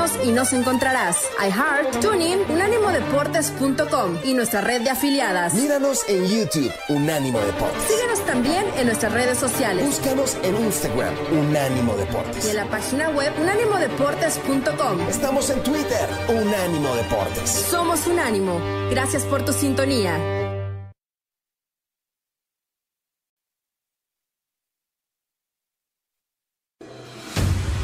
búscanos y nos encontrarás. iHeart, TuneIn, UnánimoDeportes.com y nuestra red de afiliadas. Míranos en YouTube, Unánimo Deportes. Síguenos también en nuestras redes sociales. Búscanos en Instagram, Unánimo Deportes. Y en la página web unánimodeportes.com. Estamos en Twitter, Unánimo Deportes. Somos Unánimo. Gracias por tu sintonía.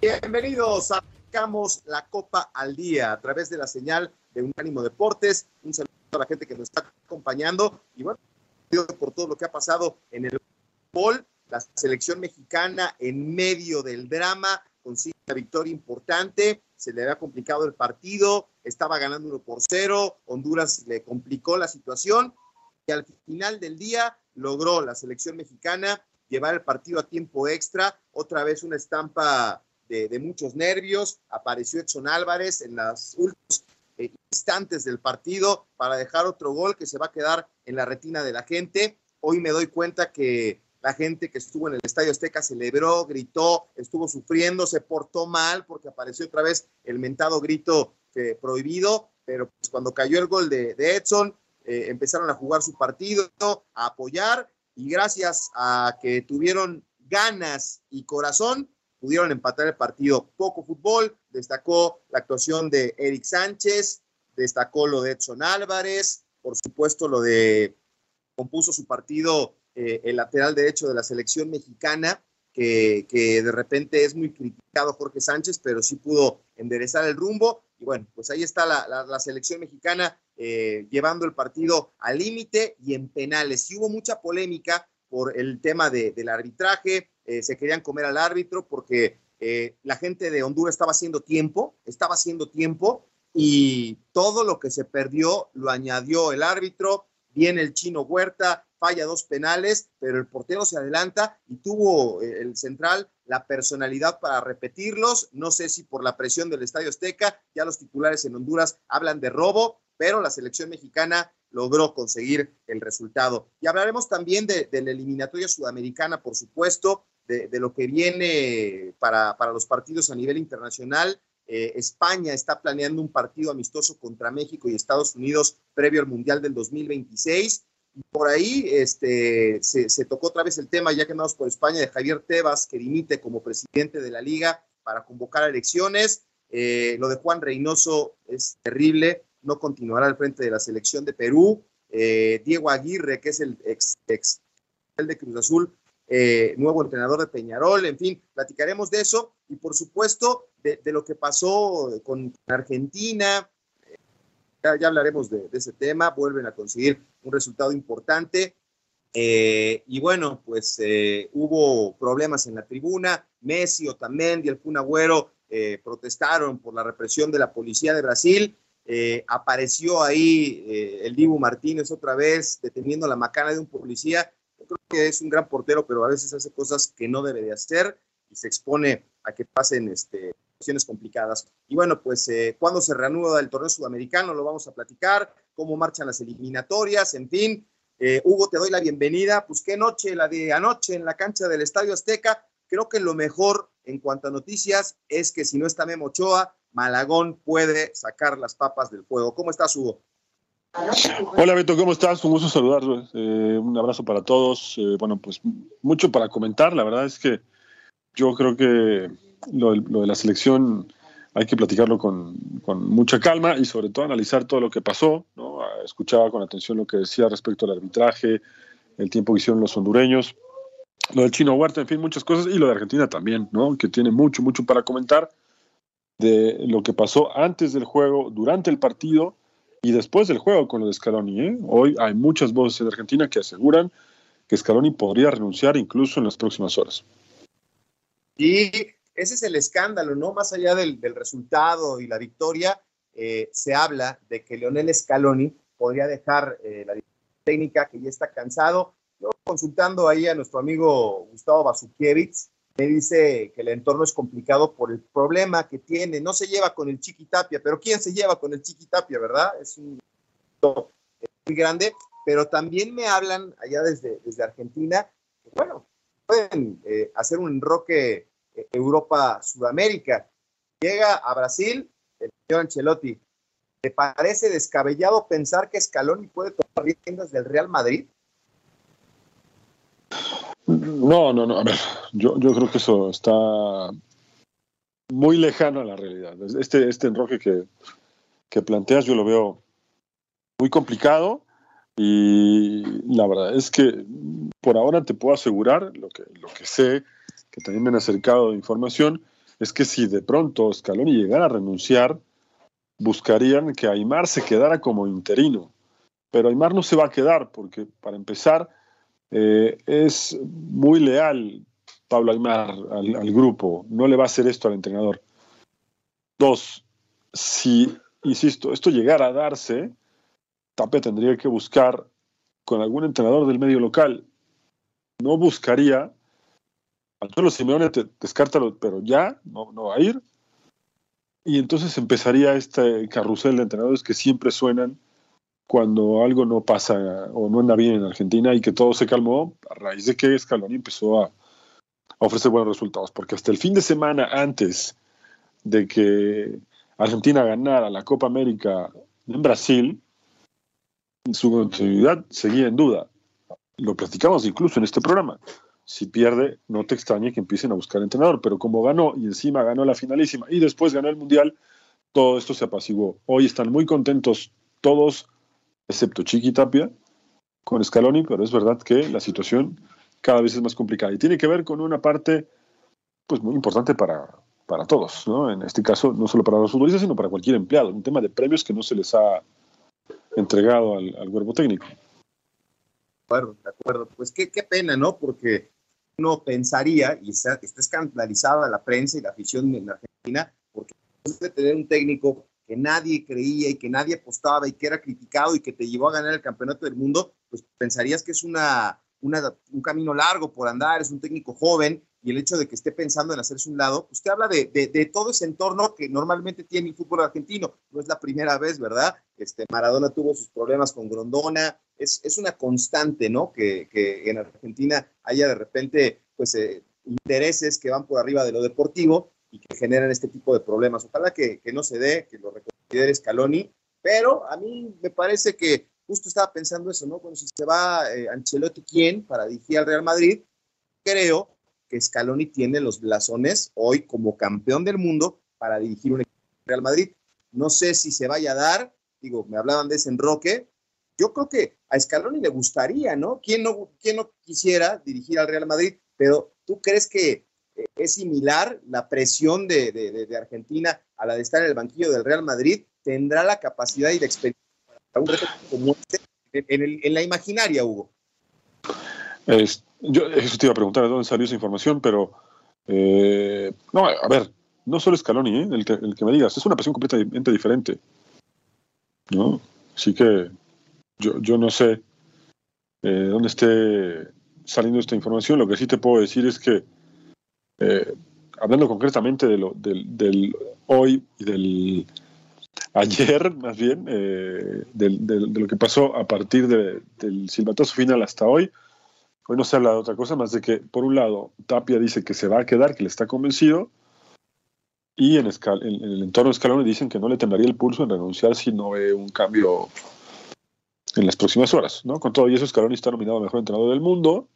Bienvenidos a la Copa al Día a través de la señal de Unánimo Deportes. Un saludo a la gente que nos está acompañando y bueno, por todo lo que ha pasado en el fútbol. La selección mexicana en medio del drama consigue una victoria importante. Se le había complicado el partido, estaba ganando uno por cero. Honduras le complicó la situación y al final del día logró la selección mexicana llevar el partido a tiempo extra. Otra vez una estampa de, muchos nervios. Apareció Edson Álvarez en los últimos eh, instantes del partido para dejar otro gol que se va a quedar en la retina de la gente. Hoy me doy cuenta que la gente que estuvo en el Estadio Azteca celebró, gritó, estuvo sufriendo, se portó mal porque apareció otra vez el mentado grito eh, prohibido, pero pues cuando cayó el gol de, Edson, eh, empezaron a jugar su partido, a apoyar y gracias a que tuvieron ganas y corazón, pudieron empatar el partido. Poco fútbol, destacó la actuación de Eric Sánchez, destacó lo de Edson Álvarez, por supuesto lo de compuso su partido eh, el lateral derecho de la selección mexicana, que, de repente es muy criticado Jorge Sánchez, pero sí pudo enderezar el rumbo. Y bueno, pues ahí está la, selección mexicana eh, llevando el partido al límite y en penales. Y hubo mucha polémica por el tema del arbitraje, eh, se querían comer al árbitro porque eh, la gente de Honduras estaba haciendo tiempo, estaba haciendo tiempo y todo lo que se perdió lo añadió el árbitro. Viene el chino Huerta, falla dos penales, pero el portero se adelanta y tuvo eh, el central la personalidad para repetirlos. No sé si por la presión del Estadio Azteca, ya los titulares en Honduras hablan de robo, pero la selección mexicana logró conseguir el resultado. Y hablaremos también de, la eliminatoria sudamericana, por supuesto, de, lo que viene para, los partidos a nivel internacional. Eh, España está planeando un partido amistoso contra México y Estados Unidos previo al Mundial del 2026. Y por ahí este, se, tocó otra vez el tema, ya que andamos por España, de Javier Tebas, que dimite como presidente de la liga para convocar elecciones. Eh, lo de Juan Reynoso es terrible no continuará al frente de la selección de Perú. Eh, Diego Aguirre, que es el ex, ex de Cruz Azul, eh, nuevo entrenador de Peñarol, en fin, platicaremos de eso y por supuesto de, lo que pasó con Argentina. Ya, hablaremos de, ese tema, vuelven a conseguir un resultado importante. Eh, y bueno, pues hubo problemas en la tribuna. Messi, Otamendi, el Kun Agüero protestaron por la represión de la policía de Brasil eh, apareció ahí eh, el Dibu Martínez otra vez deteniendo la macana de un policía. Creo que es un gran portero, pero a veces hace cosas que no debe de hacer y se expone a que pasen este, situaciones complicadas. Y bueno, pues eh, cuando se reanuda el torneo sudamericano lo vamos a platicar, cómo marchan las eliminatorias, en fin. Hugo, te doy la bienvenida. Pues qué noche, la de anoche en la cancha del Estadio Azteca. Creo que lo mejor en cuanto a noticias es que si no está Memo Ochoa, Malagón puede sacar las papas del fuego. ¿Cómo estás, Hugo? Hola Beto, ¿cómo estás? Un gusto saludarlos. Eh, un abrazo para todos. Eh, bueno, pues mucho para comentar. La verdad es que yo creo que lo, de la selección hay que platicarlo con, mucha calma y sobre todo analizar todo lo que pasó. ¿no? Escuchaba con atención lo que decía respecto al arbitraje, el tiempo que hicieron los hondureños. lo del chino Huerta, en fin, muchas cosas, y lo de Argentina también, ¿no? Que tiene mucho, mucho para comentar de lo que pasó antes del juego, durante el partido y después del juego con lo de Scaloni. ¿eh? Hoy hay muchas voces en Argentina que aseguran que Scaloni podría renunciar incluso en las próximas horas. Y ese es el escándalo, ¿no? Más allá del, resultado y la victoria, eh, se habla de que Leonel Scaloni podría dejar eh, la técnica, que ya está cansado. Yo consultando ahí a nuestro amigo Gustavo Basukiewicz, me dice que el entorno es complicado por el problema que tiene. No se lleva con el Chiquitapia, pero ¿quién se lleva con el Chiquitapia, verdad? Es un muy grande, pero también me hablan allá desde, desde Argentina, que, bueno, pueden eh, hacer un enroque eh, Europa-Sudamérica. Llega a Brasil el señor Ancelotti. ¿Te parece descabellado pensar que Scaloni puede tomar riendas del Real Madrid? No, no, no. A ver, yo, yo creo que eso está muy lejano a la realidad. Este, este enroque que, que planteas yo lo veo muy complicado y la verdad es que por ahora te puedo asegurar lo que, lo que sé, que también me han acercado de información, es que si de pronto Scaloni llegara a renunciar, buscarían que Aymar se quedara como interino. Pero Aymar no se va a quedar porque, para empezar, eh, es muy leal Pablo Aymar al, grupo, no le va a hacer esto al entrenador. Dos, si, insisto, esto llegara a darse, Tape tendría que buscar con algún entrenador del medio local. No buscaría, Antonio Simeone te, descártalo, pero ya no va a ir. Y entonces empezaría este carrusel de entrenadores que siempre suenan cuando algo no pasa o no anda bien en Argentina y que todo se calmó a raíz de que Scaloni empezó a, ofrecer buenos resultados. Porque hasta el fin de semana antes de que Argentina ganara la Copa América en Brasil, su continuidad seguía en duda. Lo platicamos incluso en este programa. Si pierde, no te extrañe que empiecen a buscar entrenador, pero como ganó y encima ganó la finalísima y después ganó el Mundial, todo esto se apaciguó. Hoy están muy contentos todos excepto Chiqui Tapia, con Scaloni, pero es verdad que la situación cada vez es más complicada y tiene que ver con una parte pues muy importante para, para todos, ¿no? En este caso, no solo para los futbolistas, sino para cualquier empleado, un tema de premios que no se les ha entregado al, al cuerpo técnico. De acuerdo, de acuerdo. Pues qué, qué pena, ¿no? Porque uno pensaría, y está, escandalizada la prensa y la afición en Argentina, porque de tener un técnico que nadie creía y que nadie apostaba y que era criticado y que te llevó a ganar el campeonato del mundo, pues pensarías que es una, un camino largo por andar, es un técnico joven y el hecho de que esté pensando en hacerse un lado, pues te habla de, de, todo ese entorno que normalmente tiene el fútbol argentino. No es la primera vez, ¿verdad? Este, Maradona tuvo sus problemas con Grondona, es, es una constante, ¿no? Que, que, en Argentina haya de repente, pues, eh, intereses que van por arriba de lo deportivo y que generan este tipo de problemas. Ojalá que, que no se dé, que lo reconsidere Scaloni, pero a mí me parece que justo estaba pensando eso, ¿no? Bueno, si se va eh, Ancelotti, ¿quién para dirigir al Real Madrid? Creo que Scaloni tiene los blasones hoy como campeón del mundo para dirigir un equipo Real Madrid. No sé si se vaya a dar, digo, me hablaban de ese enroque. Yo creo que a Scaloni le gustaría, ¿no? ¿Quién no, quién no quisiera dirigir al Real Madrid? Pero ¿tú crees que es similar la presión de, Argentina a la de estar en el banquillo del Real Madrid, tendrá la capacidad y la experiencia para un reto como este en, la imaginaria, Hugo. yo te iba a preguntar de dónde salió esa información, pero eh, no, a ver, no solo Scaloni, ¿eh? el, que, el que me digas, es una presión completamente diferente. ¿no? Así que yo, yo no sé eh, dónde esté saliendo esta información. Lo que sí te puedo decir es que eh, hablando concretamente de lo, del, hoy y del ayer, más bien, eh, de lo que pasó a partir del silbatazo final hasta hoy, hoy no se habla de otra cosa más de que, por un lado, Tapia dice que se va a quedar, que le está convencido, y en, el entorno de Scaloni dicen que no le temblaría el pulso en renunciar si no ve un cambio en las próximas horas. ¿no? Con todo y eso, Scaloni está nominado a Mejor Entrenador del Mundo,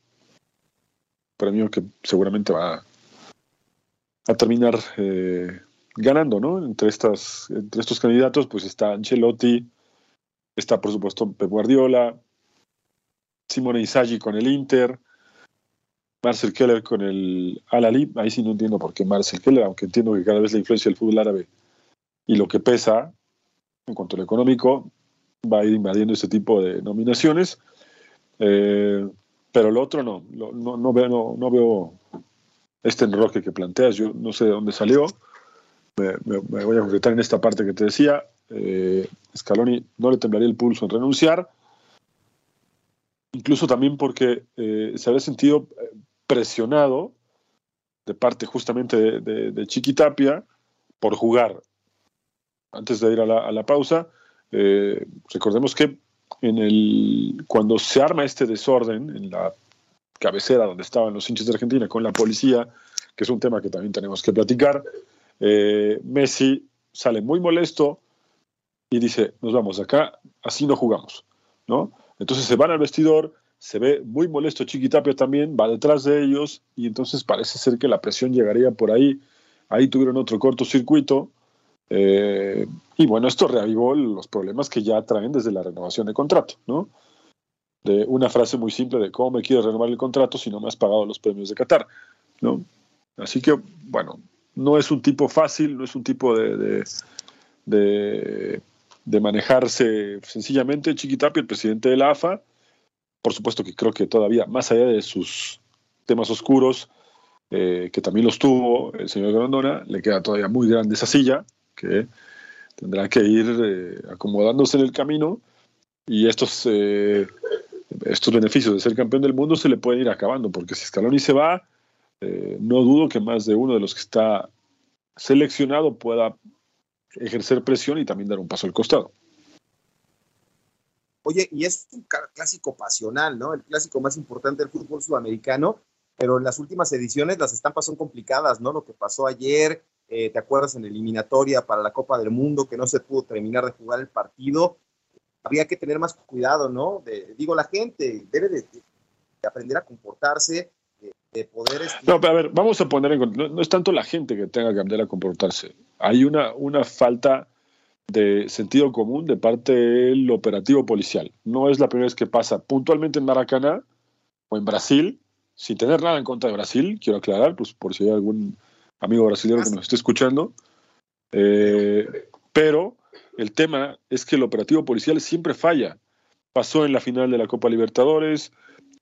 premio que seguramente va a terminar eh, ganando, ¿no? Entre, estas, entre estos candidatos, pues está Ancelotti, está por supuesto Pep Guardiola, Simone Inzaghi con el Inter, Marcel Keller con el Al-Ali, ahí sí no entiendo por qué Marcel Keller, aunque entiendo que cada vez la influencia del fútbol árabe y lo que pesa en cuanto a lo económico va a ir invadiendo ese tipo de nominaciones. Eh, pero lo otro no, no, no, veo, no, veo este enroque que planteas, yo no sé de dónde salió, me, voy a concretar en esta parte que te decía, eh, Scaloni no le temblaría el pulso en renunciar, incluso también porque eh, se había sentido eh, presionado de parte justamente de, de, Chiquitapia por jugar. Antes de ir a la, a la pausa, recordemos que en el, cuando se arma este desorden en la cabecera donde estaban los hinchas de Argentina con la policía, que es un tema que también tenemos que platicar, eh, Messi sale muy molesto y dice, nos vamos acá, así no jugamos, ¿no? Entonces se van al vestidor, se ve muy molesto Chiquitapia también, va detrás de ellos y entonces parece ser que la presión llegaría por ahí. Ahí tuvieron otro cortocircuito eh, y bueno, esto reavivó los problemas que ya traen desde la renovación de contrato, ¿no? De una frase muy simple de cómo me quieres renovar el contrato si no me has pagado los premios de Qatar, ¿no? Así que, bueno, no es un tipo fácil, no es un tipo de, de, de, manejarse sencillamente. Chiquitapia, el presidente de la AFA, por supuesto que creo que todavía, más allá de sus temas oscuros, eh, que también los tuvo el señor Grandona, le queda todavía muy grande esa silla, que tendrá que ir eh, acomodándose en el camino y estos, eh, estos beneficios de ser campeón del mundo se le pueden ir acabando, porque si Scaloni se va, eh, no dudo que más de uno de los que está seleccionado pueda ejercer presión y también dar un paso al costado. Oye, y es un clásico pasional, ¿no? El clásico más importante del fútbol sudamericano, pero en las últimas ediciones las estampas son complicadas, ¿no? Lo que pasó ayer, eh, ¿te acuerdas en eliminatoria para la Copa del Mundo que no se pudo terminar de jugar el partido? Había que tener más cuidado, ¿no? digo, la gente debe de, aprender a comportarse, de, poder... No, pero a ver, vamos a poner en no, no es tanto la gente que tenga que aprender a comportarse. Hay una, una falta de sentido común de parte del operativo policial. No es la primera vez que pasa puntualmente en Maracaná o en Brasil, sin tener nada en contra de Brasil, quiero aclarar, pues por si hay algún amigo brasileño que nos esté escuchando. Eh, pero el tema es que el operativo policial siempre falla. Pasó en la final de la Copa Libertadores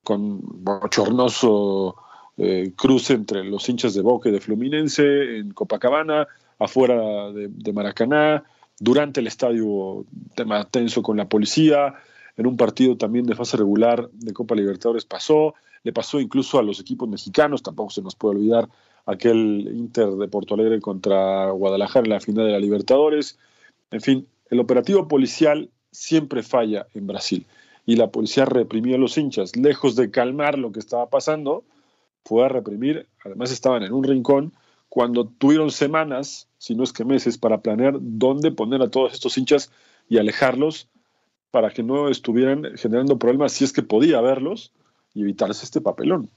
con bochornoso eh, cruce entre los hinchas de Boca y de Fluminense en Copacabana, afuera de, Maracaná, durante el estadio tema tenso con la policía, en un partido también de fase regular de Copa Libertadores pasó, le pasó incluso a los equipos mexicanos, tampoco se nos puede olvidar aquel Inter de Porto Alegre contra Guadalajara en la final de la Libertadores. En fin, el operativo policial siempre falla en Brasil y la policía reprimió a los hinchas. Lejos de calmar lo que estaba pasando, fue a reprimir, además estaban en un rincón, cuando tuvieron semanas, si no es que meses, para planear dónde poner a todos estos hinchas y alejarlos para que no estuvieran generando problemas si es que podía haberlos y evitarse este papelón.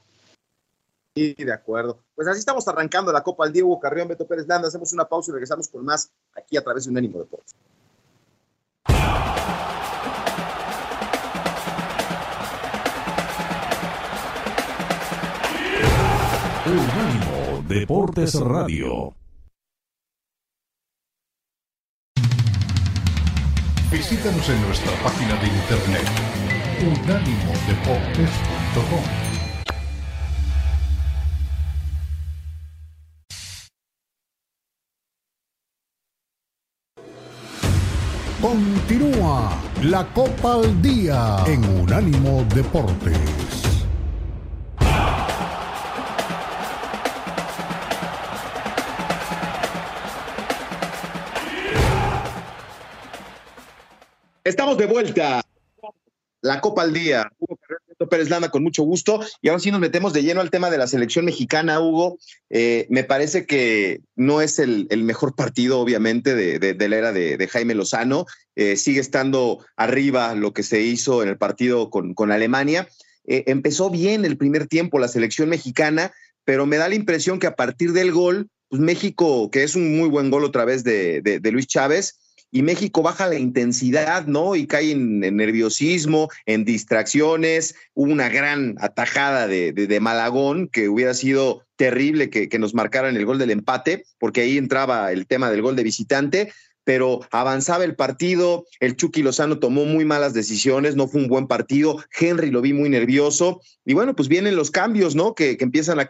Sí, de acuerdo. Pues así estamos arrancando la Copa al Diego Carrión, Beto Pérez Landa. Hacemos una pausa y regresamos con más aquí a través de Unánimo Deportes. Unánimo Deportes Radio. Visítanos en nuestra página de internet unánimodeportes.com. Continúa la Copa al Día en Unánimo Deportes. Estamos de vuelta. La Copa al Día. Pérez Landa, con mucho gusto. Y ahora sí nos metemos de lleno al tema de la selección mexicana, Hugo. Eh, me parece que no es el, mejor partido, obviamente, de, la era de, Jaime Lozano. Eh, sigue estando arriba lo que se hizo en el partido con, Alemania. Eh, empezó bien el primer tiempo la selección mexicana, pero me da la impresión que a partir del gol, pues México, que es un muy buen gol otra vez de, Luis Chávez, y México baja la intensidad, ¿no? Y cae en, nerviosismo, en distracciones. Hubo una gran atajada de, de, Malagón que hubiera sido terrible que, que nos marcaran el gol del empate, porque ahí entraba el tema del gol de visitante pero avanzaba el partido, el Chucky Lozano tomó muy malas decisiones, no fue un buen partido, Henry lo vi muy nervioso, y bueno, pues vienen los cambios, ¿no? Que, empiezan a,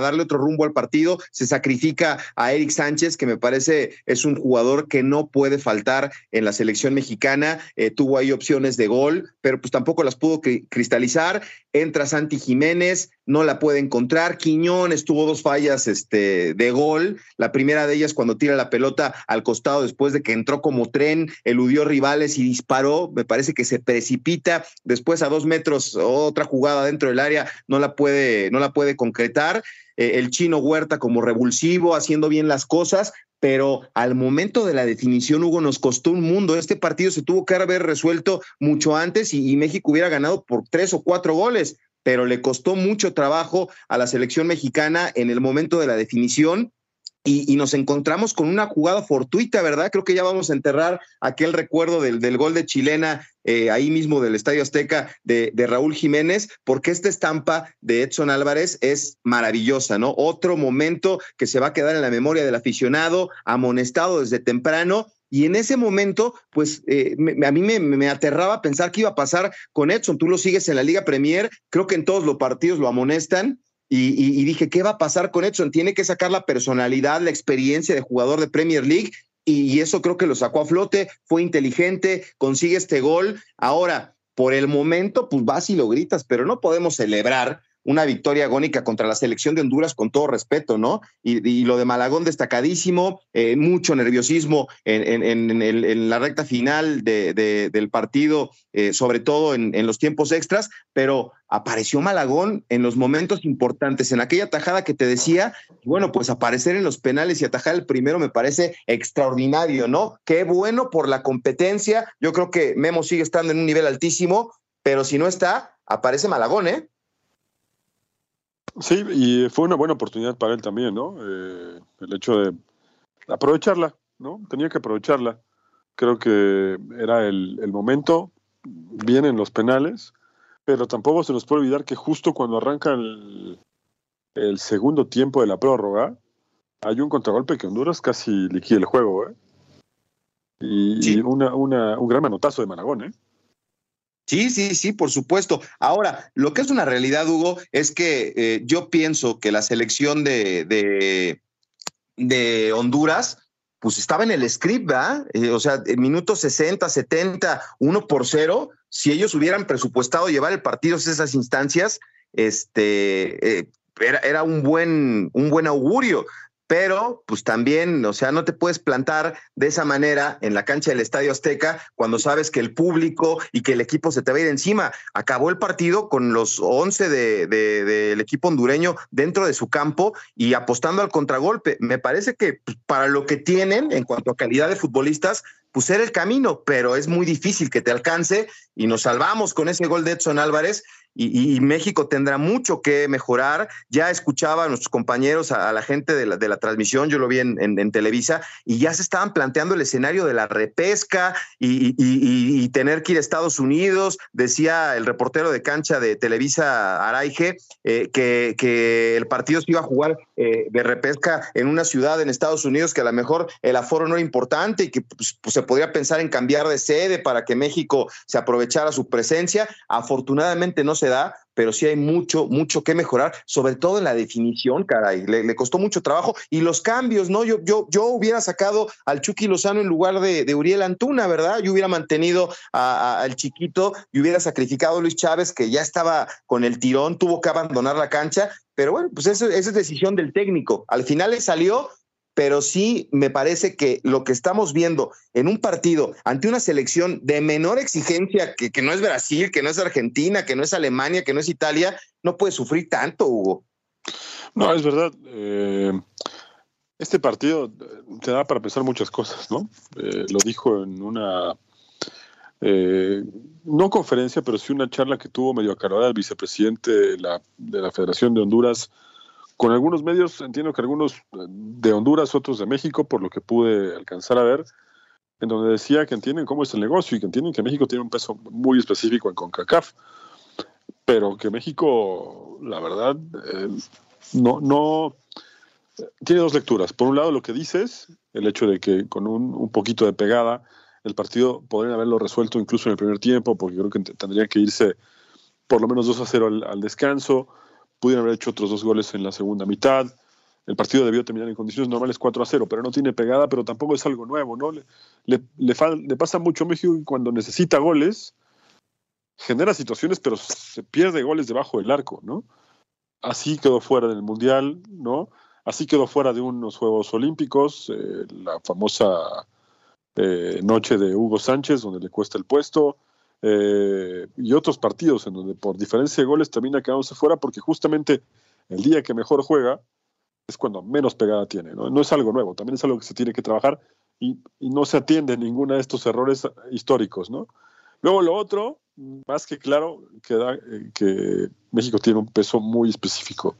darle otro rumbo al partido, se sacrifica a Eric Sánchez, que me parece es un jugador que no puede faltar en la selección mexicana, eh, tuvo ahí opciones de gol, pero pues tampoco las pudo cristalizar, entra Santi Jiménez, no la puede encontrar. Quiñones tuvo dos fallas este, de gol. La primera de ellas cuando tira la pelota al costado después de que entró como tren, eludió rivales y disparó. Me parece que se precipita. Después a dos metros, otra jugada dentro del área, no la puede, no la puede concretar. Eh, el chino Huerta como revulsivo, haciendo bien las cosas, pero al momento de la definición, Hugo, nos costó un mundo. Este partido se tuvo que haber resuelto mucho antes y, México hubiera ganado por tres o cuatro goles, pero le costó mucho trabajo a la selección mexicana en el momento de la definición. Y, nos encontramos con una jugada fortuita, ¿verdad? Creo que ya vamos a enterrar aquel recuerdo del, del gol de chilena eh, ahí mismo del Estadio Azteca de, Raúl Jiménez, porque esta estampa de Edson Álvarez es maravillosa, ¿no? Otro momento que se va a quedar en la memoria del aficionado, amonestado desde temprano. Y en ese momento, pues eh, a mí me, aterraba pensar qué iba a pasar con Edson. Tú lo sigues en la Liga Premier, creo que en todos los partidos lo amonestan. Y, dije, ¿qué va a pasar con Edson? Tiene que sacar la personalidad, la experiencia de jugador de Premier League y eso creo que lo sacó a flote, fue inteligente, consigue este gol. Ahora, por el momento, pues vas y lo gritas, pero no podemos celebrar una victoria agónica contra la selección de Honduras con todo respeto, ¿no? Y, lo de Malagón destacadísimo, eh, mucho nerviosismo en, la recta final del partido, eh, sobre todo en, los tiempos extras, pero apareció Malagón en los momentos importantes, en aquella tajada que te decía, bueno, pues aparecer en los penales y atajar el primero me parece extraordinario, ¿no? Qué bueno por la competencia, yo creo que Memo sigue estando en un nivel altísimo, pero si no está, aparece Malagón, ¿eh? Sí, y fue una buena oportunidad para él también, ¿no? Eh, el hecho de aprovecharla, ¿no? Tenía que aprovecharla. Creo que era el, momento, vienen los penales, pero tampoco se nos puede olvidar que justo cuando arranca el, segundo tiempo de la prórroga, hay un contragolpe que Honduras casi liquida el juego, ¿eh? Y, una, un gran manotazo de Managón, ¿eh? Sí, sí, sí, por supuesto. Ahora, lo que es una realidad, Hugo, es que eh, yo pienso que la selección de, de, Honduras, pues estaba en el script, ¿verdad? Eh, o sea, minutos 60, 70, 1 por 0, si ellos hubieran presupuestado llevar el partido a esas instancias, este, eh, era, era, un, buen, un buen augurio pero pues también, o sea, no te puedes plantar de esa manera en la cancha del Estadio Azteca cuando sabes que el público y que el equipo se te va a ir encima. Acabó el partido con los 11 del de, equipo hondureño dentro de su campo y apostando al contragolpe. Me parece que pues, para lo que tienen en cuanto a calidad de futbolistas, pues era el camino, pero es muy difícil que te alcance y nos salvamos con ese gol de Edson Álvarez y, México tendrá mucho que mejorar. Ya escuchaba a nuestros compañeros, a, la gente de la, transmisión, yo lo vi en, Televisa, y ya se estaban planteando el escenario de la repesca y, y, tener que ir a Estados Unidos. Decía el reportero de cancha de Televisa Araige eh, que, que, el partido se iba a jugar eh, de repesca en una ciudad en Estados Unidos que a lo mejor el aforo no era importante y que pues, pues, se podría pensar en cambiar de sede para que México se aprovechara su presencia. Afortunadamente no se da, pero sí hay mucho, mucho que mejorar, sobre todo en la definición, caray. Le, costó mucho trabajo. Y los cambios, ¿no? Yo, yo, yo hubiera sacado al Chucky Lozano en lugar de, Uriel Antuna, ¿verdad? Yo hubiera mantenido al chiquito y hubiera sacrificado a Luis Chávez, que ya estaba con el tirón, tuvo que abandonar la cancha. Pero bueno, pues esa es decisión del técnico. Al final le salió pero sí me parece que lo que estamos viendo en un partido ante una selección de menor exigencia, que, no es Brasil, que no es Argentina, que no es Alemania, que no es Italia, no puede sufrir tanto, Hugo. No, es verdad. Eh, este partido eh, te da para pensar muchas cosas, ¿no? Eh, lo dijo en una, no conferencia, pero sí una charla que tuvo medio acarada el vicepresidente de la Federación de Honduras, con algunos medios, entiendo que algunos de Honduras, otros de México, por lo que pude alcanzar a ver, en donde decía que entienden cómo es el negocio y que entienden que México tiene un peso muy específico en CONCACAF, pero que México, la verdad, eh, no, no, tiene dos lecturas. Por un lado, lo que dices, el hecho de que con un, un poquito de pegada el partido podrían haberlo resuelto incluso en el primer tiempo, porque creo que tendría que irse por lo menos 2 a 0 al, descanso, pudieron haber hecho otros dos goles en la segunda mitad. El partido debió terminar en condiciones normales 4 a 0, pero no tiene pegada, pero tampoco es algo nuevo, ¿no? Le, le, le, pasa mucho a México cuando necesita goles, genera situaciones, pero se pierde goles debajo del arco, ¿no? Así quedó fuera del Mundial, ¿no? Así quedó fuera de unos Juegos Olímpicos, eh, la famosa eh, noche de Hugo Sánchez, donde le cuesta el puesto, eh, y otros partidos en donde por diferencia de goles termina quedándose fuera porque justamente el día que mejor juega es cuando menos pegada tiene. No, no es algo nuevo, también es algo que se tiene que trabajar y, no se atiende ninguno de estos errores históricos. ¿no? Luego lo otro, más que claro, queda eh, que México tiene un peso muy específico.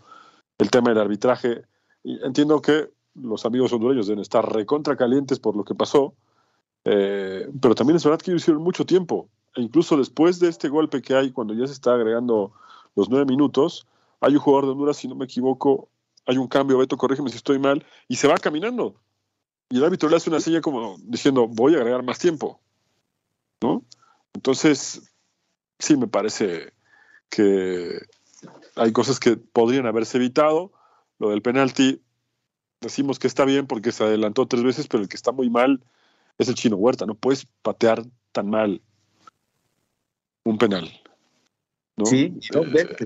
El tema del arbitraje, entiendo que los amigos hondureños deben estar recontra calientes por lo que pasó, eh, pero también es verdad que ellos hicieron mucho tiempo. Incluso después de este golpe que hay, cuando ya se está agregando los nueve minutos, hay un jugador de Honduras, si no me equivoco, hay un cambio, Beto, corrígeme si estoy mal, y se va caminando. Y el árbitro le hace una seña como diciendo, voy a agregar más tiempo. ¿No? Entonces, sí me parece que hay cosas que podrían haberse evitado. Lo del penalti, decimos que está bien porque se adelantó tres veces, pero el que está muy mal es el chino Huerta, no puedes patear tan mal un penal. Sí, eh,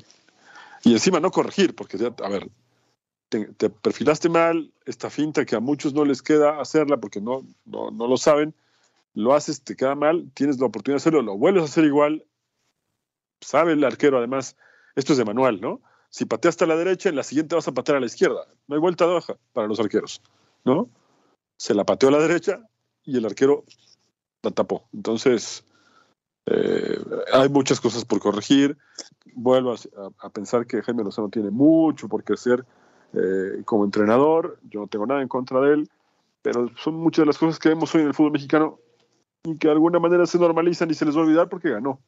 y encima no corregir, porque, a ver, te, perfilaste mal, esta finta que a muchos no les queda hacerla porque no, no, no lo saben, lo haces, te queda mal, tienes la oportunidad de hacerlo, lo vuelves a hacer igual, sabe el arquero además, esto es de manual, ¿no? Si pateaste a la derecha, en la siguiente vas a patear a la izquierda. No hay vuelta de hoja para los arqueros, ¿no? Se la pateó a la derecha, y el arquero la tapó. Entonces, eh, hay muchas cosas por corregir. Vuelvo a, pensar que Jaime Lozano tiene mucho por crecer eh, como entrenador. Yo no tengo nada en contra de él, pero son muchas de las cosas que vemos hoy en el fútbol mexicano y que de alguna manera se normalizan y se les va a olvidar porque ganó.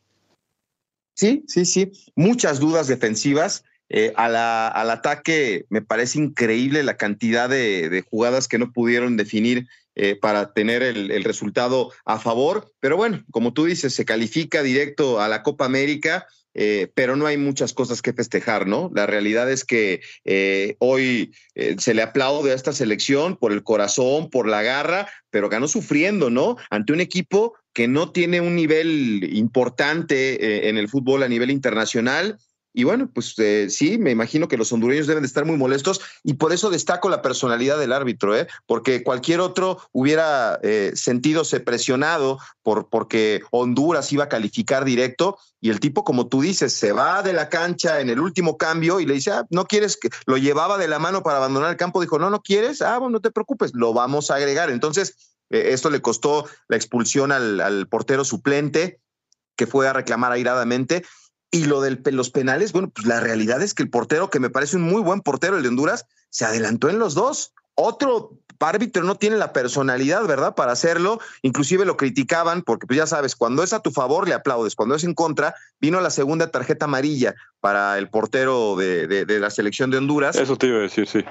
Sí, sí, sí. Muchas dudas defensivas. Eh, al ataque me parece increíble la cantidad de, jugadas que no pudieron definir eh, para tener el, resultado a favor. Pero bueno, como tú dices, se califica directo a la Copa América. Eh, pero no hay muchas cosas que festejar, ¿no? La realidad es que hoy se le aplaude a esta selección por el corazón, por la garra, pero ganó sufriendo, ¿no? Ante un equipo que no tiene un nivel importante en el fútbol a nivel internacional y bueno, pues eh, sí, me imagino que los hondureños deben de estar muy molestos y por eso destaco la personalidad del árbitro, ¿eh? porque cualquier otro hubiera eh, sentídose presionado por, porque Honduras iba a calificar directo y el tipo, como tú dices, se va de la cancha en el último cambio y le dice, ah, no quieres que lo llevaba de la mano para abandonar el campo, dijo, no, no quieres, ah, bueno, no te preocupes, lo vamos a agregar. Entonces, eh, esto le costó la expulsión al, al portero suplente que fue a reclamar airadamente y lo de los penales, bueno, pues la realidad es que el portero, que me parece un muy buen portero, el de Honduras, se adelantó en los dos. Otro árbitro no tiene la personalidad, ¿verdad?, para hacerlo. Inclusive lo criticaban porque, pues ya sabes, cuando es a tu favor le aplaudes, cuando es en contra, vino la segunda tarjeta amarilla para el portero de, de la selección de Honduras. Eso te iba a decir, sí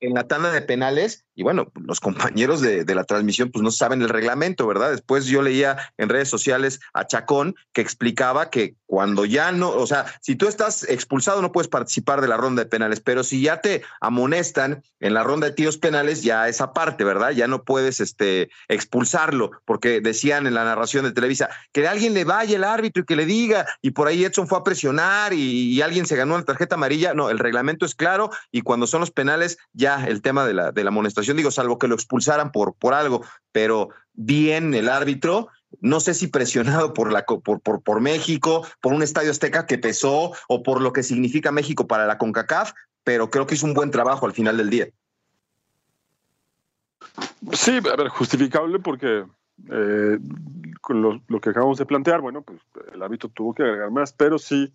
en la tanda de penales y bueno, los compañeros de, la transmisión pues no saben el reglamento, ¿verdad? Después yo leía en redes sociales a Chacón que explicaba que cuando ya no, o sea, si tú estás expulsado no puedes participar de la ronda de penales, pero si ya te amonestan en la ronda de tiros penales, ya esa parte, ¿verdad? Ya no puedes este, expulsarlo, porque decían en la narración de Televisa que alguien le vaya el árbitro y que le diga, y por ahí Edson fue a presionar y, y alguien se ganó la tarjeta amarilla. No, el reglamento es claro y cuando son los penales ya el tema de la, de la amonestación, digo, salvo que lo expulsaran por, por algo, pero bien el árbitro, no sé si presionado por, la, por, por, por, México, por un estadio azteca que pesó o por lo que significa México para la CONCACAF, pero creo que hizo un buen trabajo al final del día. Sí, a ver, justificable porque eh, lo, que acabamos de plantear, bueno, pues el árbitro tuvo que agregar más, pero sí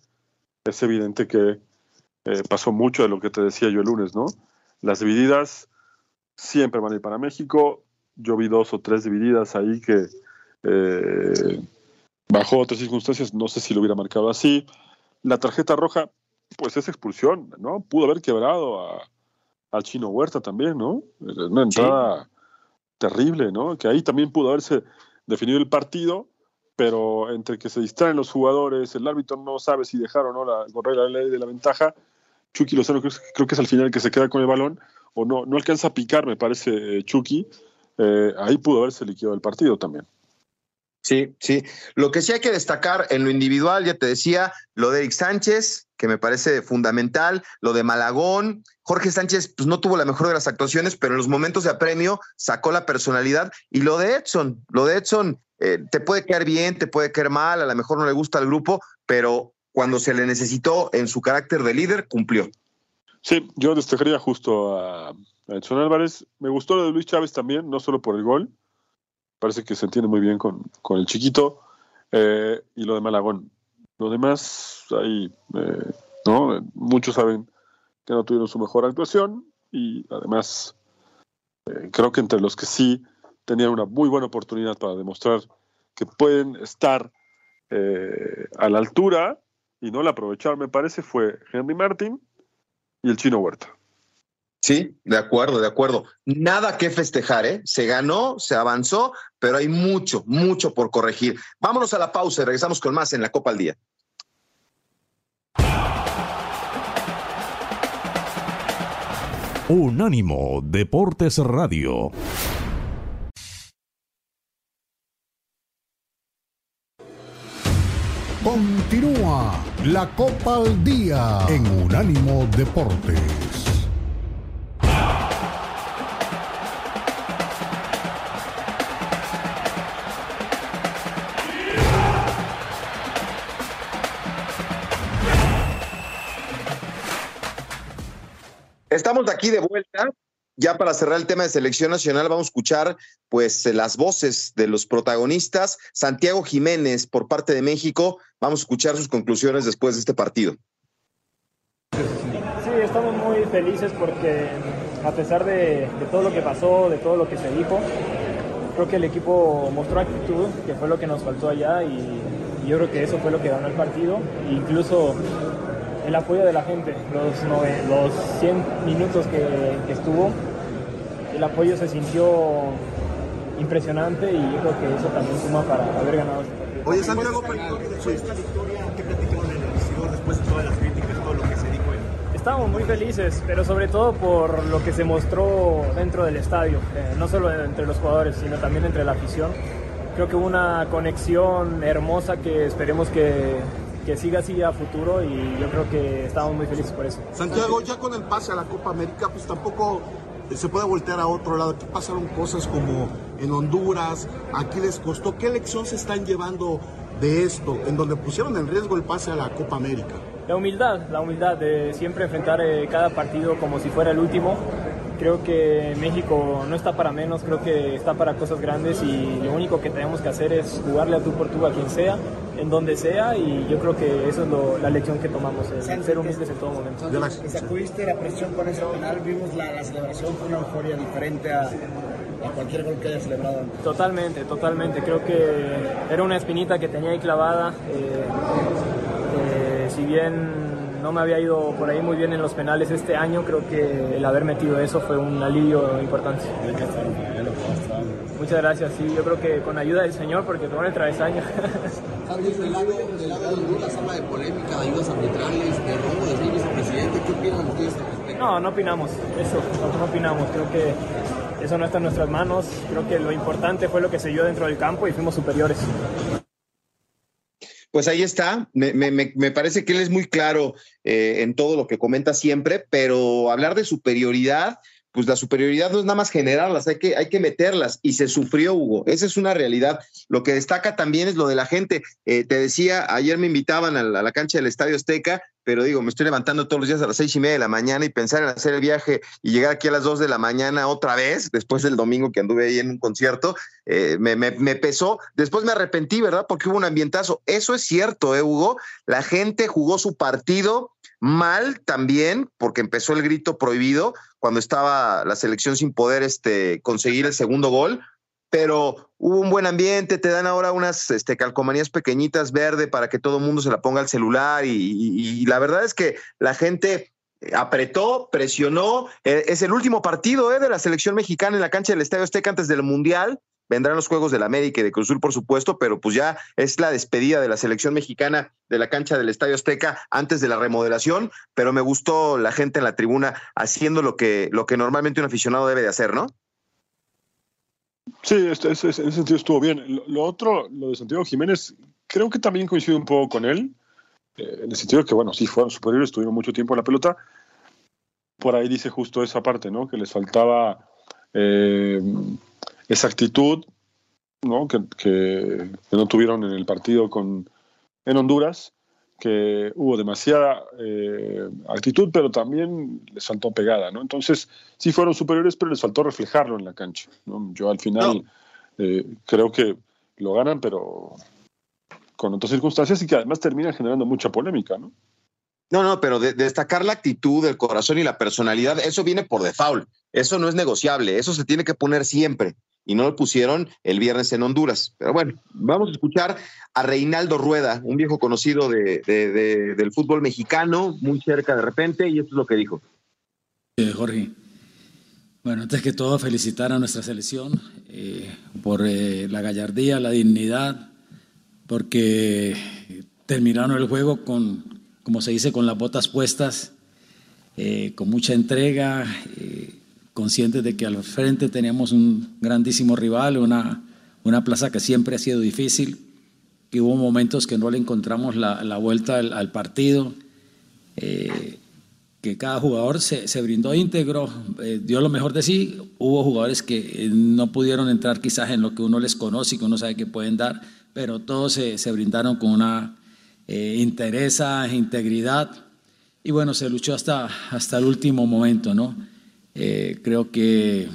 es evidente que eh, pasó mucho de lo que te decía yo el lunes, ¿no? Las divididas siempre van a ir para México. yo vi dos o tres divididas ahí que eh, bajo otras circunstancias no sé si lo hubiera marcado así. La tarjeta roja, pues es expulsión, ¿no? Pudo haber quebrado a, al chino Huerta también, ¿no? Una entrada terrible, ¿no? Que ahí también pudo haberse definido el partido, pero entre que se distraen los jugadores, el árbitro no sabe si dejaron o no la, correr la ley de la ventaja, Chucky Lozano creo, creo, que es al final el que se queda con el balón, o no, no alcanza a picar, me parece, Chucky, eh, ahí pudo haberse liquidado el partido también. Sí, sí. Lo que sí hay que destacar en lo individual, ya te decía, lo de Eric Sánchez, que me parece fundamental, lo de Malagón. Jorge Sánchez pues, no tuvo la mejor de las actuaciones, pero en los momentos de apremio sacó la personalidad. Y lo de Edson, lo de Edson, eh, te puede caer bien, te puede caer mal, a lo mejor no le gusta al grupo, pero cuando se le necesitó en su carácter de líder, cumplió. Sí, yo destacaría justo a Edson Álvarez. Me gustó lo de Luis Chávez también, no solo por el gol, parece que se entiende muy bien con, con el chiquito. Eh, y lo de Malagón. Lo demás, ahí, eh, ¿no? Muchos saben que no tuvieron su mejor actuación y además eh, creo que entre los que sí tenían una muy buena oportunidad para demostrar que pueden estar a la altura y no la aprovecharon, me parece, fue Henry Martin y el chino Huerta. Sí, de acuerdo, de acuerdo. Nada que festejar, ¿eh? Se ganó, se avanzó, pero hay mucho, mucho por corregir. Vámonos a la pausa y regresamos con más en la Copa al Día. Unánimo Deportes Radio. Continúa la Copa al Día en Unánimo Deportes. Estamos aquí de vuelta. Ya para cerrar el tema de selección nacional, vamos a escuchar pues las voces de los protagonistas. Santiago Jiménez por parte de México. Vamos a escuchar sus conclusiones después de este partido. Sí, estamos muy felices porque a pesar de, todo lo que pasó, de todo lo que se dijo, creo que el equipo mostró actitud, que fue lo que nos faltó allá y, yo creo que eso fue lo que ganó el partido. incluso el apoyo de la gente, los, los 100 minutos que, estuvo, el apoyo se sintió impresionante y yo creo que eso también suma para haber ganado este partido. Oye, Santiago, después de esta victoria, ¿qué platicaron en el vestidor después de todas las críticas, todo lo que se dijo? Estábamos muy felices, pero sobre todo por lo que se mostró dentro del estadio, eh, no solo entre los jugadores, sino también entre la afición. Creo que hubo una conexión hermosa que esperemos que, que siga así a futuro y yo creo que estamos muy felices por eso. Santiago, ya con el pase a la Copa América, pues tampoco se puede voltear a otro lado. Aquí pasaron cosas como en Honduras, aquí les costó. ¿Qué lección se están llevando de esto, en donde pusieron en riesgo el pase a la Copa América? La humildad, la humildad de siempre enfrentar eh, cada partido como si fuera el último creo que México no está para menos, creo que está para cosas grandes y lo único que tenemos que hacer es jugarle a tú por tú a quien sea, en donde sea y yo creo que eso es la lección que tomamos, ser humildes en todo momento. ¿Sacudiste la presión con ese penal? Vimos la, celebración, fue una euforia diferente a, cualquier gol que haya celebrado. Totalmente, totalmente. Creo que era una espinita que tenía ahí clavada. Eh, eh, si bien no me había ido por ahí muy bien en los penales este año. Creo que el haber metido eso fue un alivio importante. Muchas gracias, sí, yo creo que con ayuda del Señor, porque tomó el travesaño. del lado, del lado de Honduras habla de polémica, de ayudas arbitrales, de robo del vicepresidente. ¿Qué opinan ustedes No, no opinamos, eso, no opinamos. Creo que eso no está en nuestras manos. Creo que lo importante fue lo que se dio dentro del campo y fuimos superiores pues ahí está. Me, parece que él es muy claro eh, en todo lo que comenta siempre, pero hablar de superioridad, pues la superioridad no es nada más generarlas, hay que, hay que meterlas y se sufrió, Hugo. Esa es una realidad. Lo que destaca también es lo de la gente. Eh, te decía, ayer me invitaban a la, cancha del Estadio Azteca, pero digo, me estoy levantando todos los días a las seis y media de la mañana y pensar en hacer el viaje y llegar aquí a las dos de la mañana otra vez, después del domingo que anduve ahí en un concierto, eh, me, me, pesó. Después me arrepentí, ¿verdad? Porque hubo un ambientazo. Eso es cierto, ¿eh, Hugo? La gente jugó su partido mal también, porque empezó el grito prohibido cuando estaba la selección sin poder este, conseguir el segundo gol, pero hubo un buen ambiente, te dan ahora unas este, calcomanías pequeñitas verde para que todo el mundo se la ponga al celular y, la verdad es que la gente apretó, presionó, eh, es el último partido eh, de la selección mexicana en la cancha del Estadio Azteca antes del Mundial, vendrán los Juegos del América y de Cruzul, por supuesto, pero pues ya es la despedida de la selección mexicana de la cancha del Estadio Azteca antes de la remodelación, pero me gustó la gente en la tribuna haciendo lo que, lo que normalmente un aficionado debe de hacer, ¿no? Sí, en ese sentido estuvo bien. Lo, otro, lo de Santiago Jiménez, creo que también coincide un poco con él, eh, en el sentido que, bueno, sí fueron superiores, estuvieron mucho tiempo en la pelota. Por ahí dice justo esa parte, ¿no? Que les faltaba eh, esa actitud ¿no? Que, que, no tuvieron en el partido con, en Honduras, que hubo demasiada eh, actitud, pero también les faltó pegada. ¿no? Entonces, sí fueron superiores, pero les faltó reflejarlo en la cancha. ¿no? Yo al final eh, creo que lo ganan, pero con otras circunstancias y que además termina generando mucha polémica. ¿no? No, no, pero de, destacar la actitud, el corazón y la personalidad, eso viene por default. Eso no es negociable, eso se tiene que poner siempre y no lo pusieron el viernes en Honduras. Pero bueno, vamos a escuchar a Reinaldo Rueda, un viejo conocido de, del fútbol mexicano, muy cerca de repente, y esto es lo que dijo. Eh, Jorge, bueno, antes que todo felicitar a nuestra selección eh, por eh, la gallardía, la dignidad, porque terminaron el juego con, como se dice, con las botas puestas, con mucha entrega conscientes de que al frente teníamos un grandísimo rival, una, una plaza que siempre ha sido difícil, que hubo momentos que no le encontramos la, vuelta al, partido, eh, que cada jugador se, se brindó íntegro, eh, dio lo mejor de sí, hubo jugadores que eh, no pudieron entrar quizás en lo que uno les conoce y que uno sabe que pueden dar, pero todos se, se brindaron con una interesa, integridad, y bueno, se luchó hasta, hasta el último momento, ¿no? Eh, creo que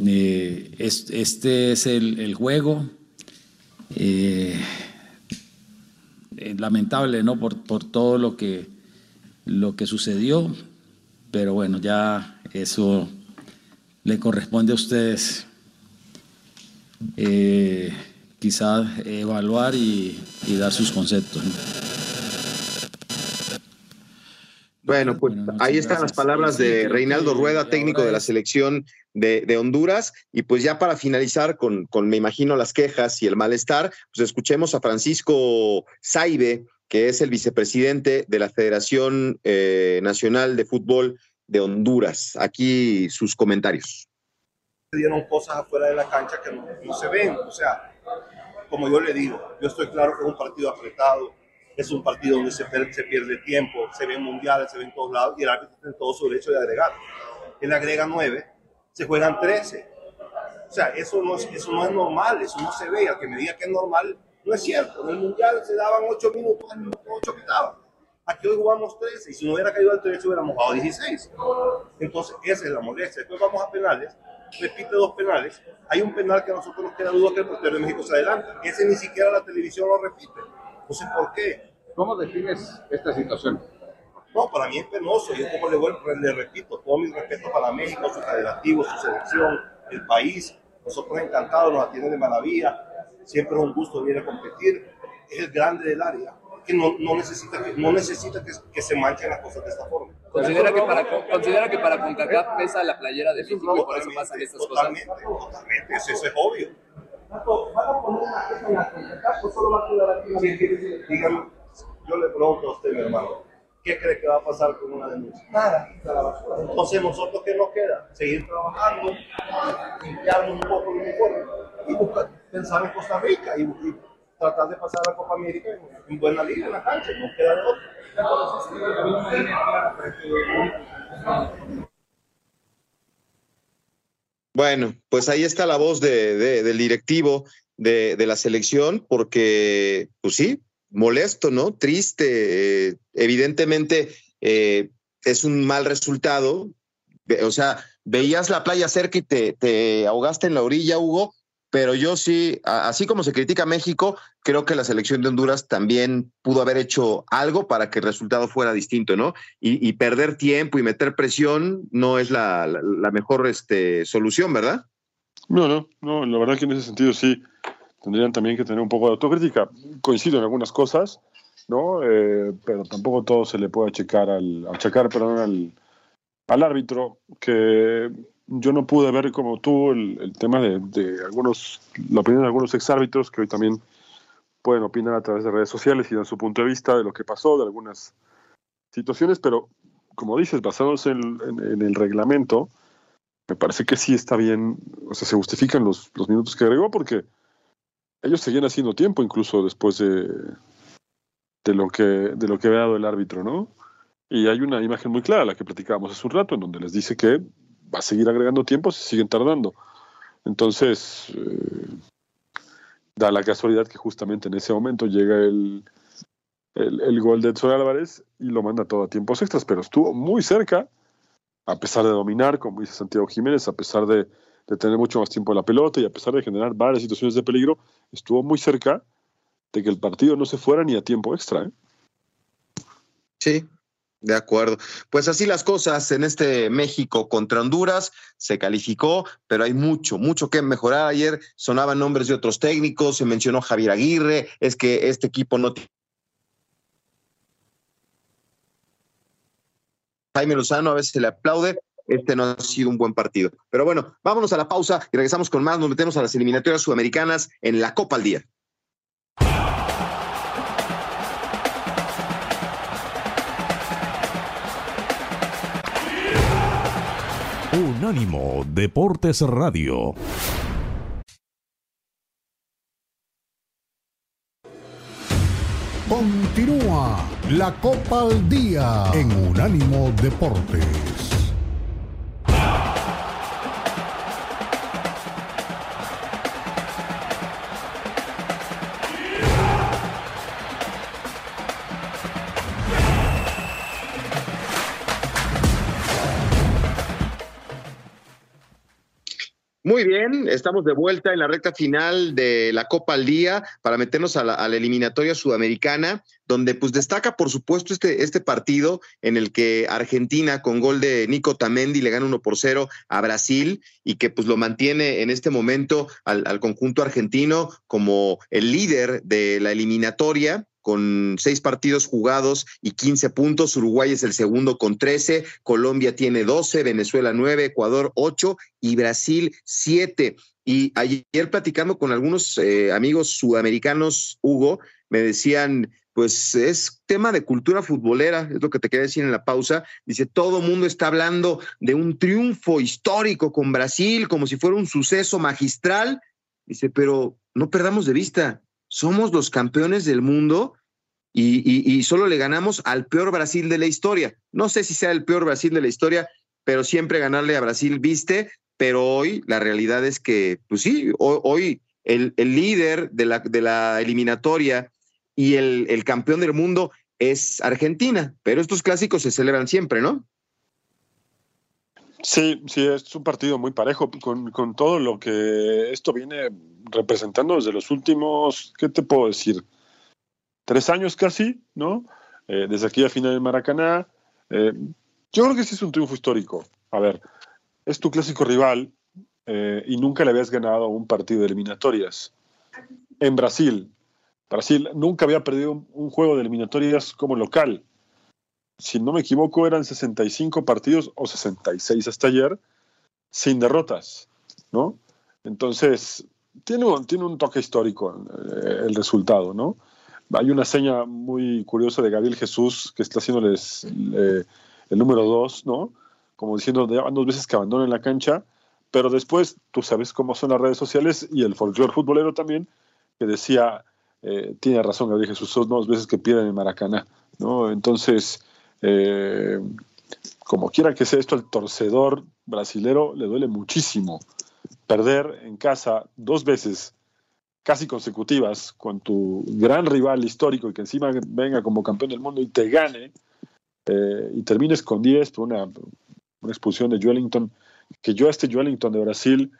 eh, este es el, juego. Eh, lamentable, ¿no? Por, todo lo que, lo que sucedió, pero bueno, ya eso le corresponde a ustedes quizás evaluar y dar sus conceptos. Bueno, pues ahí están las palabras de Reinaldo Rueda, técnico de la selección de, Honduras. Y pues ya para finalizar con, con, me imagino, las quejas y el malestar, pues escuchemos a Francisco Saibe, que es el vicepresidente de la Federación eh, Nacional de Fútbol de Honduras. Aquí sus comentarios. Se dieron cosas afuera de la cancha que no, no se ven. O sea, como yo le digo, yo estoy claro que es un partido apretado, es un partido donde se, se pierde tiempo, se ven mundiales, se ven todos lados y el árbitro tiene todo su derecho de agregar. Él agrega nueve, se juegan 13. O sea, eso no, es, eso no es normal, eso no se ve. Al que me diga que es normal, no es cierto. En el mundial se daban 8 minutos, al minuto 8 quitaban. Aquí hoy jugamos 13 y si no hubiera caído al 13 hubiéramos jugado 16. Entonces, esa es la molestia. Después vamos a penales, repite dos penales. Hay un penal que a nosotros nos queda duda que el portero de México se adelanta. Ese ni siquiera la televisión lo repite. No sé por qué. ¿Cómo defines esta situación? No, para mí es penoso. Yo como le, vuelvo, le repito, todo mi respeto para México, su federativo, su selección, el país. Nosotros encantados, nos atienden de maravilla. Siempre es un gusto venir a competir. Es el grande del área, que no, no necesita, que, no necesita que, que, se manchen las cosas de esta forma. ¿Considera que para, considera que para CONCACAF pesa la playera de México y por eso pasan estas totalmente, cosas? Totalmente, eso, eso es obvio. ¿Van a poner una queja en la CONCACAF o solo va a quedar aquí? Dígame yo le pregunto a usted, mi hermano, ¿qué cree que va a pasar con una denuncia? Nada, Entonces, ¿nosotros qué nos queda? Seguir trabajando, limpiarnos un poco el uniforme y buscar, pensar en Costa Rica y, tratar de pasar a la Copa América en, buena liga en la cancha, no queda de otro. Bueno, pues ahí está la voz de, de, del directivo de, de, la selección, porque, pues sí, molesto, ¿no? Triste. Eh, evidentemente eh, es un mal resultado. O sea, veías la playa cerca y te, te, ahogaste en la orilla, Hugo, pero yo sí, así como se critica a México, creo que la selección de Honduras también pudo haber hecho algo para que el resultado fuera distinto, ¿no? Y, perder tiempo y meter presión no es la, mejor este, solución, ¿verdad? No, no, no, la verdad que en ese sentido sí tendrían también que tener un poco de autocrítica. Coincido en algunas cosas, ¿no? Eh, pero tampoco todo se le puede achacar al, achacar, perdón, al, al árbitro, que yo no pude ver como tú el, tema de, algunos, la opinión de algunos exárbitros que hoy también pueden opinar a través de redes sociales y dan su punto de vista de lo que pasó, de algunas situaciones, pero como dices, basándose en, el reglamento, me parece que sí está bien, o sea, se justifican los, los minutos que agregó porque ellos seguían haciendo tiempo incluso después de, de lo que de lo que había dado el árbitro, ¿no? Y hay una imagen muy clara, la que platicábamos hace un rato, en donde les dice que va a seguir agregando tiempo si siguen tardando. Entonces, eh, da la casualidad que justamente en ese momento llega el, el, gol de Edson Álvarez y lo manda todo a tiempos extras, pero estuvo muy cerca, a pesar de dominar, como dice Santiago Jiménez, a pesar de, de tener mucho más tiempo en la pelota y a pesar de generar varias situaciones de peligro, estuvo muy cerca de que el partido no se fuera ni a tiempo extra. ¿eh? Sí, de acuerdo. Pues así las cosas en este México contra Honduras. Se calificó, pero hay mucho, mucho que mejorar. Ayer sonaban nombres de otros técnicos, se mencionó Javier Aguirre, es que este equipo no tiene... Jaime Lozano a veces se le aplaude, este no ha sido un buen partido. Pero bueno, vámonos a la pausa y regresamos con más. Nos metemos a las eliminatorias sudamericanas en la Copa al Día. Unánimo Deportes Radio. Continúa la Copa al Día en Unánimo Deportes. Muy bien, estamos de vuelta en la recta final de la Copa al Día para meternos a la, eliminatoria sudamericana, donde pues destaca por supuesto este, este partido en el que Argentina con gol de Nico Tamendi le gana 1 por 0 a Brasil y que pues lo mantiene en este momento al, al conjunto argentino como el líder de la eliminatoria con seis partidos jugados y 15 puntos. Uruguay es el segundo con 13, Colombia tiene 12, Venezuela 9, Ecuador 8 y Brasil 7. Y ayer platicando con algunos eh, amigos sudamericanos, Hugo, me decían, pues es tema de cultura futbolera, es lo que te quería decir en la pausa. Dice, todo mundo está hablando de un triunfo histórico con Brasil, como si fuera un suceso magistral. Dice, pero no perdamos de vista, somos los campeones del mundo y, solo le ganamos al peor Brasil de la historia. No sé si sea el peor Brasil de la historia, pero siempre ganarle a Brasil viste, pero hoy la realidad es que, pues sí, hoy, el, líder de la, eliminatoria y el, campeón del mundo es Argentina, pero estos clásicos se celebran siempre, ¿no? Sí, sí, es un partido muy parejo con, con todo lo que esto viene representando desde los últimos, ¿qué te puedo decir? tres años casi, ¿no? Eh, desde aquí a final de Maracaná. Eh, yo creo que sí es un triunfo histórico. A ver, es tu clásico rival eh, y nunca le habías ganado un partido de eliminatorias. En Brasil, Brasil nunca había perdido un, juego de eliminatorias como local. Si no me equivoco, eran 65 partidos o 66 hasta ayer sin derrotas, ¿no? Entonces, tiene un, tiene un toque histórico el resultado, ¿no? Hay una seña muy curiosa de Gabriel Jesús que está haciéndoles eh, el número dos, ¿no? Como diciendo dos veces que abandonen la cancha, pero después tú sabes cómo son las redes sociales y el folclore futbolero también, que decía, eh, tiene razón Gabriel Jesús, son dos veces que pierden en Maracaná, ¿no? Entonces, eh, como quiera que sea esto, el torcedor brasilero le duele muchísimo perder en casa dos veces casi consecutivas con tu gran rival histórico y que encima venga como campeón del mundo y te gane eh, y termines con 10 por una, expulsión de Wellington, que yo a este Wellington de Brasil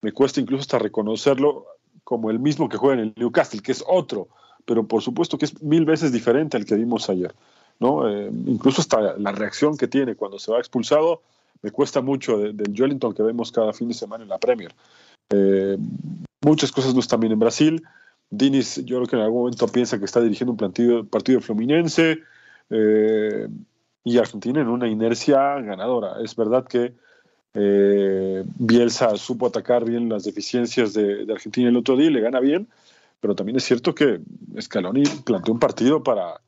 me cuesta incluso hasta reconocerlo como el mismo que juega en el Newcastle, que es otro, pero por supuesto que es mil veces diferente al que vimos ayer. ¿No? Eh, incluso hasta la reacción que tiene cuando se va expulsado me cuesta mucho del Joelinton que vemos cada fin de semana en la Premier. Eh, muchas cosas no están bien en Brasil. Dinis, yo creo que en algún momento piensa que está dirigiendo un partido, partido fluminense eh, y Argentina en una inercia ganadora. Es verdad que Bielsa supo atacar bien las deficiencias de, Argentina el otro día y le gana bien, pero también es cierto que Scaloni planteó un partido para,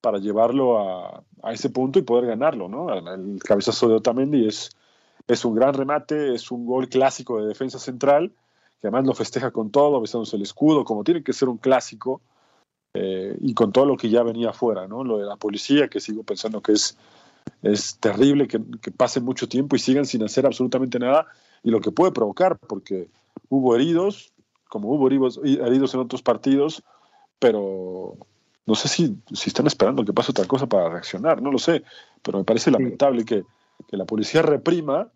para llevarlo a, a ese punto y poder ganarlo. ¿no? El cabezazo de Otamendi es, es un gran remate, es un gol clásico de defensa central, que además lo festeja con todo, besándose el escudo, como tiene que ser un clásico, eh, y con todo lo que ya venía afuera, ¿no? Lo de la policía, que sigo pensando que es, es terrible que, que pase mucho tiempo y sigan sin hacer absolutamente nada, y lo que puede provocar, porque hubo heridos, como hubo heridos, en otros partidos, pero no sé si, si están esperando que pase otra cosa para reaccionar, no lo sé, pero me parece lamentable que, que la policía reprima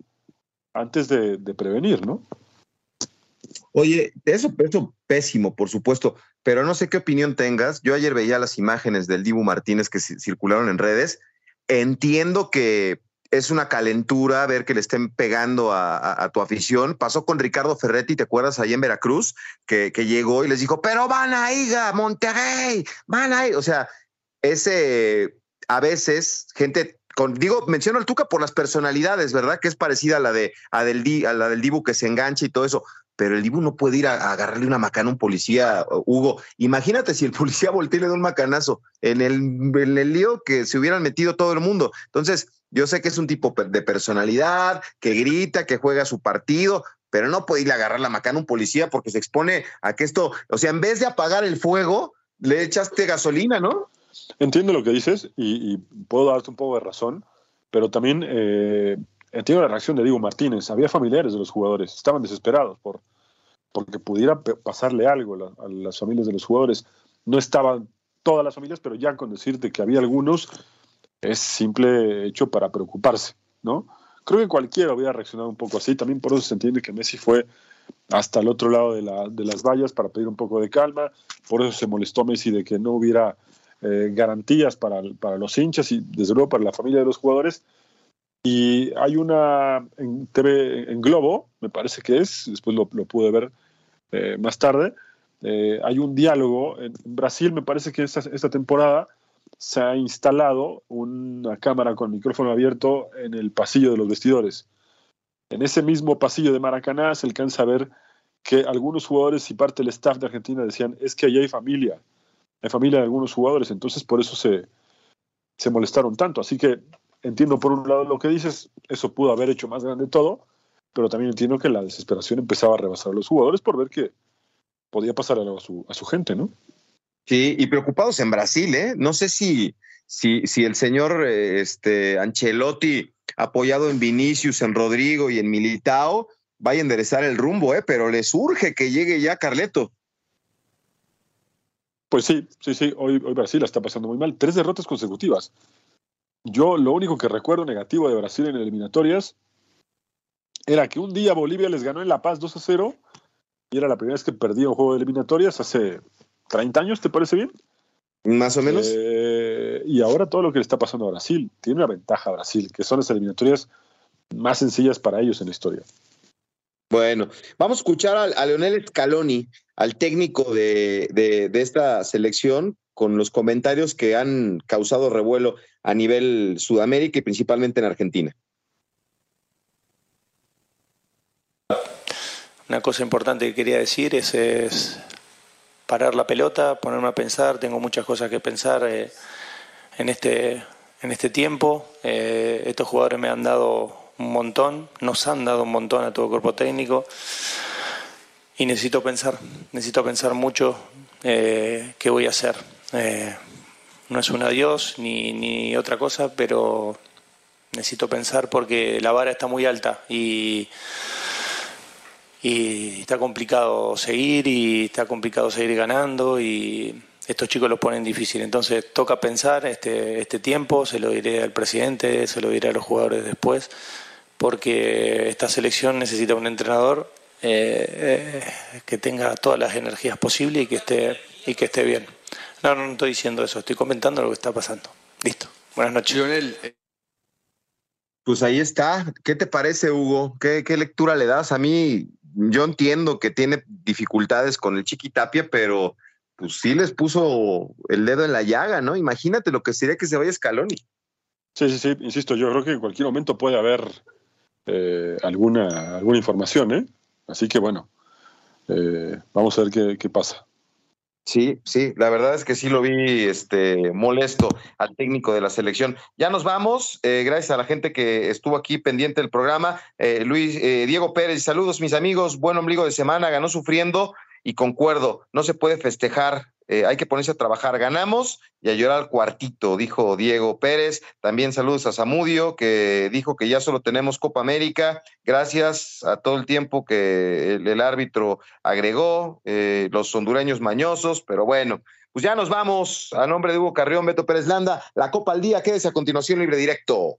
antes de, prevenir, ¿no? Oye, eso, eso pésimo, por supuesto, pero no sé qué opinión tengas. Yo ayer veía las imágenes del Dibu Martínez que circularon en redes. Entiendo que es una calentura ver que le estén pegando a, tu afición. Pasó con Ricardo Ferretti, ¿te acuerdas? Ahí en Veracruz, que, llegó y les dijo, pero van a ir a Monterrey, van a. O sea, ese, a veces, gente digo, menciono al Tuca por las personalidades, ¿verdad? Que es parecida a la de a del, a la del Dibu que se engancha y todo eso. Pero el Dibu no puede ir a, agarrarle una macana a un policía, Hugo. Imagínate si el policía voltea y le da un macanazo en el, en el lío que se hubieran metido todo el mundo. Entonces, yo sé que es un tipo de personalidad, que grita, que juega su partido, pero no puede ir a agarrar la macana a un policía porque se expone a que esto, o sea, en vez de apagar el fuego, le echaste gasolina, ¿no? Entiendo lo que dices y, puedo darte un poco de razón, pero también eh, entiendo la reacción de Diego Martínez. Había familiares de los jugadores, estaban desesperados por porque pudiera pasarle algo a, las familias de los jugadores. No estaban todas las familias, pero ya con decirte que había algunos es simple hecho para preocuparse, ¿no? Creo que cualquiera hubiera reaccionado un poco así. También por eso se entiende que Messi fue hasta el otro lado de, de las vallas para pedir un poco de calma. Por eso se molestó Messi de que no hubiera eh, garantías para, para, los hinchas y desde luego para la familia de los jugadores. Y hay una en TV, en Globo, me parece que es, después lo, lo pude ver eh, más tarde, eh, hay un diálogo. En Brasil me parece que esta, esta temporada se ha instalado una cámara con micrófono abierto en el pasillo de los vestidores. En ese mismo pasillo de Maracaná se alcanza a ver que algunos jugadores y parte del staff de Argentina decían, es que allí hay familia, en familia de algunos jugadores, entonces por eso se, se molestaron tanto. Así que entiendo por un lado lo que dices, eso pudo haber hecho más grande todo, pero también entiendo que la desesperación empezaba a rebasar a los jugadores por ver que podía pasar algo a su, a su gente, ¿no? Sí, y preocupados en Brasil, ¿eh? No sé si, si, si el señor este, Ancelotti, apoyado en Vinicius, en Rodrigo y en Militao, vaya a enderezar el rumbo, ¿eh? Pero les urge que llegue ya Carleto. Pues sí, sí, sí, hoy, hoy Brasil la está pasando muy mal. Tres derrotas consecutivas. Yo lo único que recuerdo negativo de Brasil en eliminatorias era que un día Bolivia les ganó en La Paz 2 a 0 y era la primera vez que perdía un juego de eliminatorias hace 30 años, ¿te parece bien? Más o menos. Eh, y ahora todo lo que le está pasando a Brasil, tiene una ventaja a Brasil, que son las eliminatorias más sencillas para ellos en la historia. Bueno, vamos a escuchar a, Leonel Scaloni, al técnico de, esta selección, con los comentarios que han causado revuelo a nivel Sudamérica y principalmente en Argentina. Una cosa importante que quería decir es, parar la pelota, ponerme a pensar, tengo muchas cosas que pensar eh, en, este, en este tiempo. Eh, estos jugadores me han dado un montón, nos han dado un montón a todo el cuerpo técnico y necesito pensar, necesito pensar mucho eh, qué voy a hacer. Eh, no es un adiós ni, ni otra cosa, pero necesito pensar porque la vara está muy alta y, y está complicado seguir y está complicado seguir ganando y estos chicos lo ponen difícil. Entonces toca pensar este, este tiempo, se lo diré al presidente, se lo diré a los jugadores después porque esta selección necesita un entrenador eh, que tenga todas las energías posibles y que esté y que esté bien. No, no, estoy diciendo eso, estoy comentando lo que está pasando. Listo. Buenas noches. Eh, pues ahí está. ¿Qué te parece, Hugo? ¿Qué, ¿Qué, lectura le das? A mí, yo entiendo que tiene dificultades con el Chiquitapia, pero pues sí les puso el dedo en la llaga, ¿no? Imagínate lo que sería que se vaya Scaloni. Sí, sí, sí, insisto, yo creo que en cualquier momento puede haber eh, alguna, alguna información, ¿eh? Así que bueno, eh, vamos a ver qué, pasa. Sí, sí, la verdad es que sí lo vi este, molesto al técnico de la selección. Ya nos vamos, eh, gracias a la gente que estuvo aquí pendiente del programa. Eh, Luis, eh, Diego Pérez, saludos mis amigos, buen ombligo de semana, ganó sufriendo y concuerdo, no se puede festejar eh, hay que ponerse a trabajar. Ganamos y a llorar al cuartito, dijo Diego Pérez. También saludos a Zamudio, que dijo que ya solo tenemos Copa América. Gracias a todo el tiempo que el, el árbitro agregó, eh, los hondureños mañosos, pero bueno. Pues ya nos vamos. A nombre de Hugo Carrión, Beto Pérez Landa, la Copa al Día. Quédese a continuación libre directo.